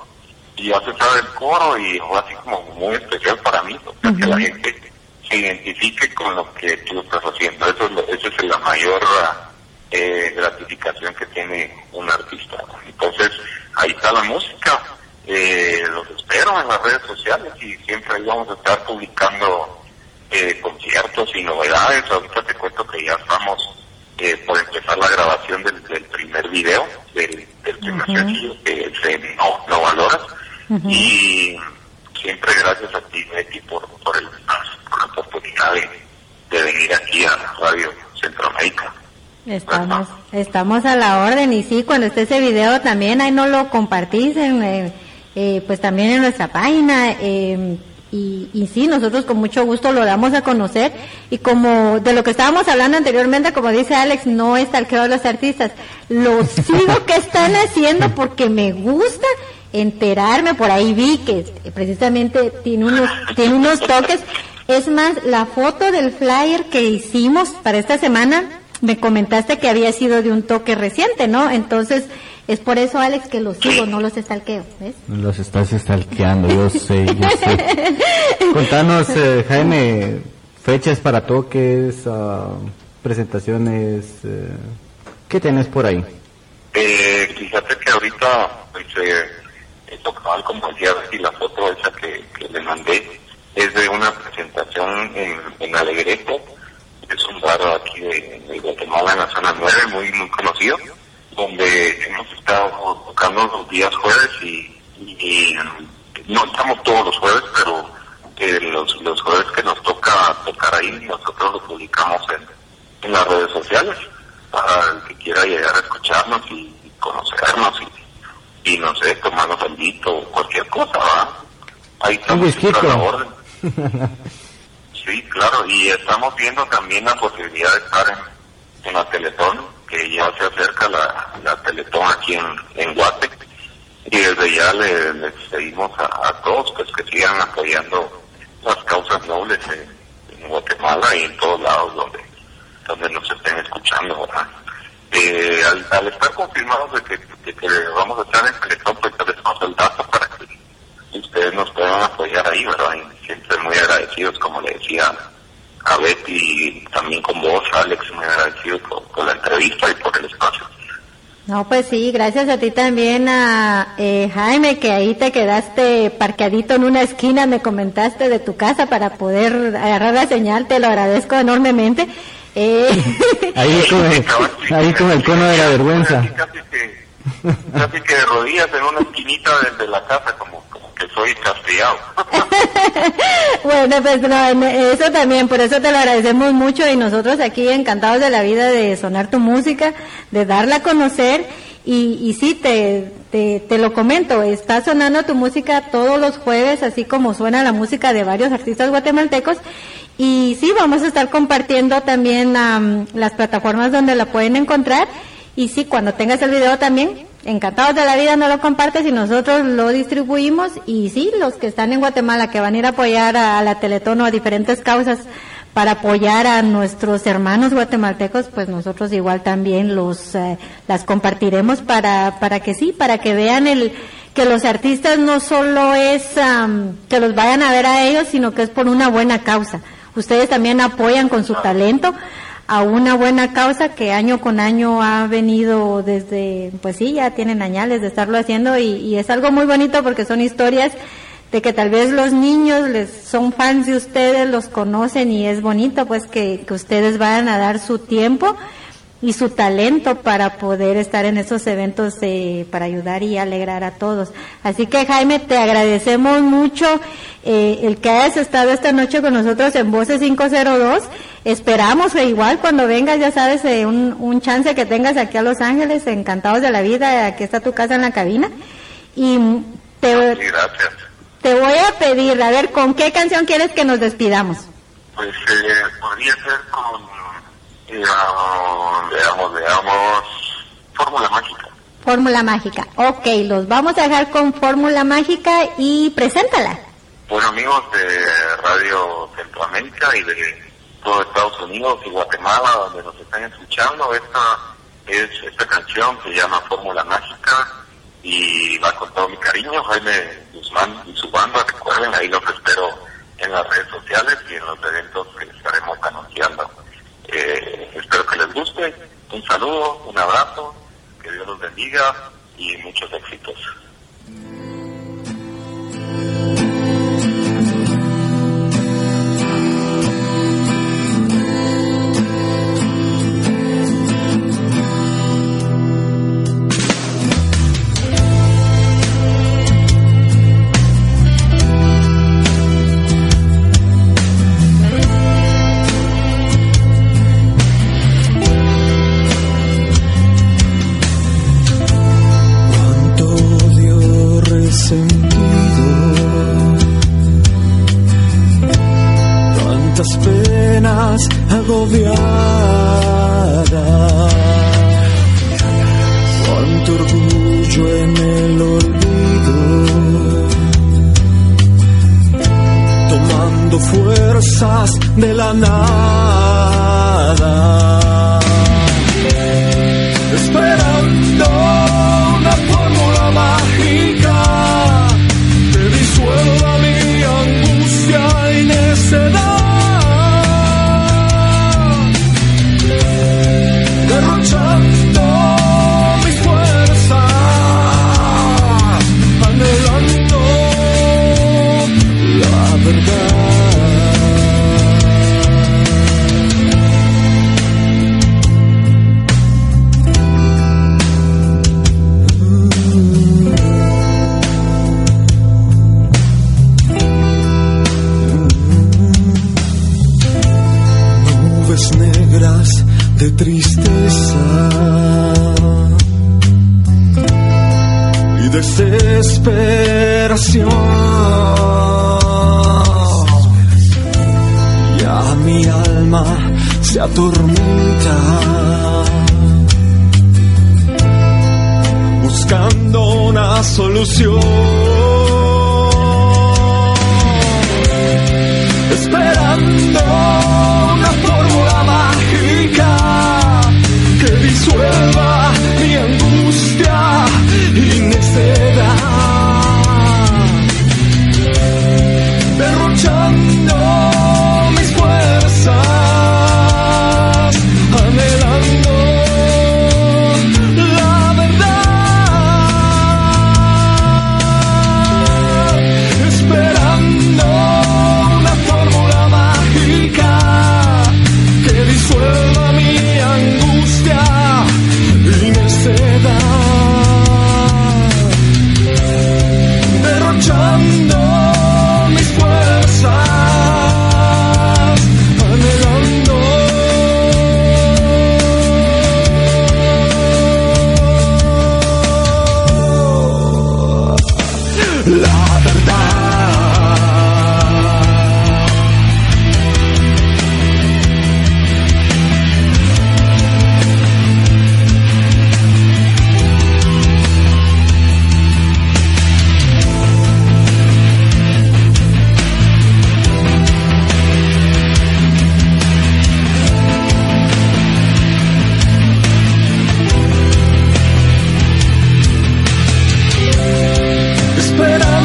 y ya se sabe el coro y fue así como muy especial para mí, o sea, que la gente se identifique con lo que tú estás haciendo. Eso es, lo- esa es la mayor eh, gratificación que tiene un artista. Entonces, ahí está la música. Eh, los espero en las redes sociales y siempre ahí vamos a estar publicando eh, conciertos y novedades. Ahorita te cuento que ya estamos eh, por empezar la grabación del, del primer video, del, del primer Ujú. sencillo que no, no Valoras. Ujú. Y siempre gracias a ti, Betty, por, por, el, por la oportunidad de, de venir aquí a Radio Centroamérica. Estamos, estamos a la orden y sí, cuando esté ese video también ahí no lo compartís en, eh, eh, pues también en nuestra página eh, y, y sí, nosotros con mucho gusto lo damos a conocer. Y como de lo que estábamos hablando anteriormente, como dice Alex, no es talqueo de los artistas, lo sigo que están haciendo porque me gusta enterarme, por ahí vi que precisamente tiene unos, tiene unos toques. Es más, la foto del flyer que hicimos para esta semana, me comentaste que había sido de un toque reciente, ¿no? Entonces, es por eso, Alex, que los sigo, no los estalqueo, ¿ves? Los estás estalqueando, yo sé, yo sé. Contanos, eh, Jaime, fechas para toques, ah, presentaciones, eh, ¿qué tenés por ahí? Eh, fíjate que ahorita, pues, eh, esto cabal, como decía, y la foto esa que, que le mandé es de una presentación en, en Alegreto, es un bar aquí de, de Guatemala, en la zona 9, muy, muy conocido, donde hemos estado tocando los días jueves y, y, no estamos todos los jueves, pero eh, los, los jueves que nos toca tocar ahí, nosotros lo publicamos en, en las redes sociales para el que quiera llegar a escucharnos y, y conocernos y, y no sé, tomarnos algo o cualquier cosa, ¿verdad? Ahí estamos a la orden. Sí, claro, y estamos viendo también la posibilidad de estar en, en la Teletón, que ya se acerca la, la Teletón aquí en, en Guate, y desde ya le- les pedimos a, a todos pues que sigan apoyando las causas nobles en, Guatemala y en todos lados donde, donde nos estén escuchando, ¿verdad? Eh, al, estar confirmados de que, que vamos a estar en Teletón, pues paso el dato para que ustedes nos puedan apoyar ahí, ¿verdad? Y siempre muy agradecidos, como le decía a Betty, también con vos, Alex, muy agradecidos por, por la entrevista y por el espacio. No, pues sí, gracias a ti también, a eh, Jaime, que ahí te quedaste parqueadito en una esquina, me comentaste de tu casa para poder agarrar la señal, te lo agradezco enormemente. Eh, Ahí con el, ahí con el cono de la vergüenza. Casi que, casi que de rodillas en una esquinita de, de la casa, como, soy castigado. Bueno, pues no, eso también, por eso te lo agradecemos mucho y nosotros aquí encantados de la vida de sonar tu música, de darla a conocer y, y sí, te, te, te lo comento, está sonando tu música todos los jueves, así como suena la música de varios artistas guatemaltecos y sí, vamos a estar compartiendo también am, las plataformas donde la pueden encontrar y sí, cuando tengas el video también, encantados de la vida no lo compartes y nosotros lo distribuimos y sí, los que están en Guatemala que van a ir a apoyar a, la Teletón o a diferentes causas para apoyar a nuestros hermanos guatemaltecos, pues nosotros igual también los eh, las compartiremos para para que sí, para que vean el que los artistas no solo es am, que los vayan a ver a ellos, sino que es por una buena causa. Ustedes también apoyan con su talento a una buena causa que año con año ha venido desde, pues sí, ya tienen añales de estarlo haciendo y, y es algo muy bonito porque son historias de que tal vez los niños les son fans de ustedes, los conocen y es bonito pues que, que ustedes vayan a dar su tiempo y su talento para poder estar en esos eventos eh, para ayudar y alegrar a todos. Así que Jaime, te agradecemos mucho eh, el que hayas estado esta noche con nosotros en Voces 502. Esperamos que igual cuando vengas, ya sabes, eh, un, un chance que tengas aquí a Los Ángeles, encantados de la vida, aquí está tu casa en la cabina. Y te, gracias. te voy a pedir, a ver, ¿con qué canción quieres que nos despidamos? Pues eh, podría ser con, digamos, veamos, veamos, Fórmula Mágica. Fórmula Mágica. Ok, los vamos a dejar con Fórmula Mágica y preséntala. Bueno, amigos de Radio Centroamérica y de todo Estados Unidos y Guatemala, donde nos están escuchando, esta es esta canción se llama Fórmula Mágica y va con todo mi cariño. Jaime Guzmán y su banda, recuerden, ahí los espero en las redes sociales y en los eventos que estaremos anunciando. Espero que les guste. Un saludo, un abrazo, que Dios los bendiga y muchos éxitos. Ya mi alma se atormenta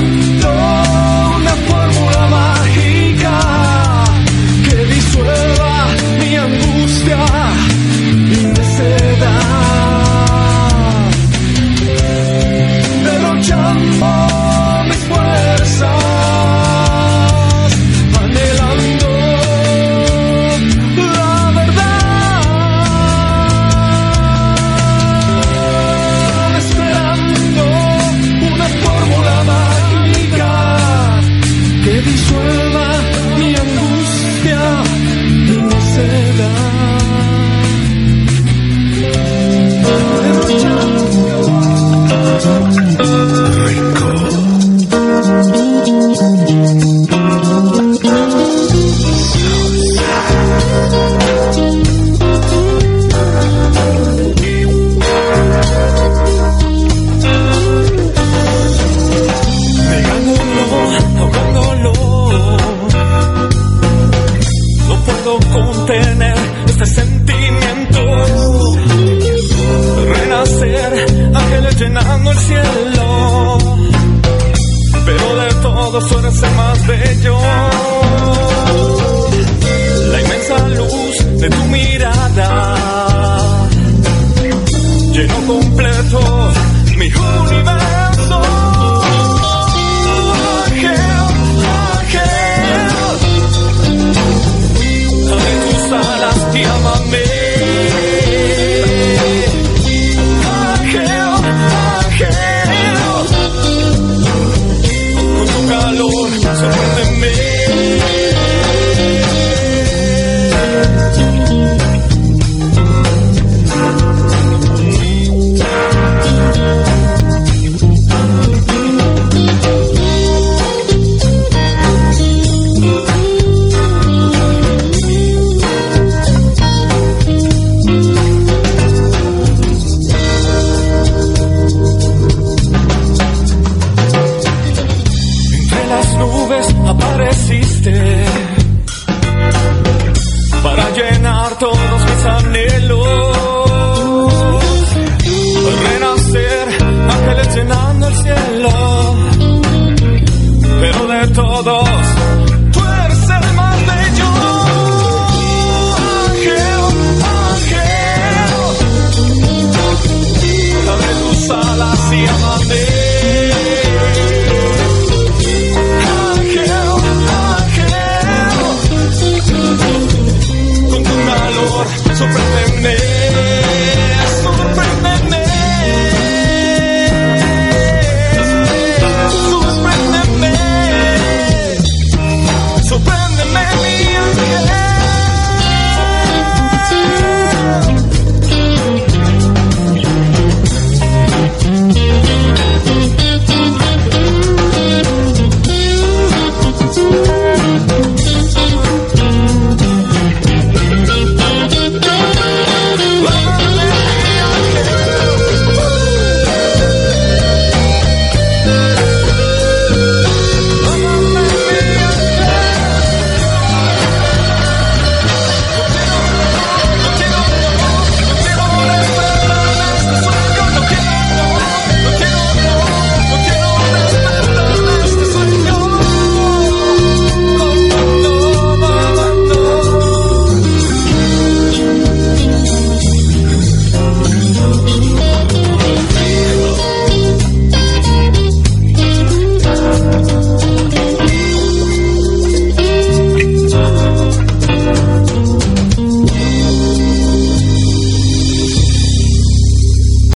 Don't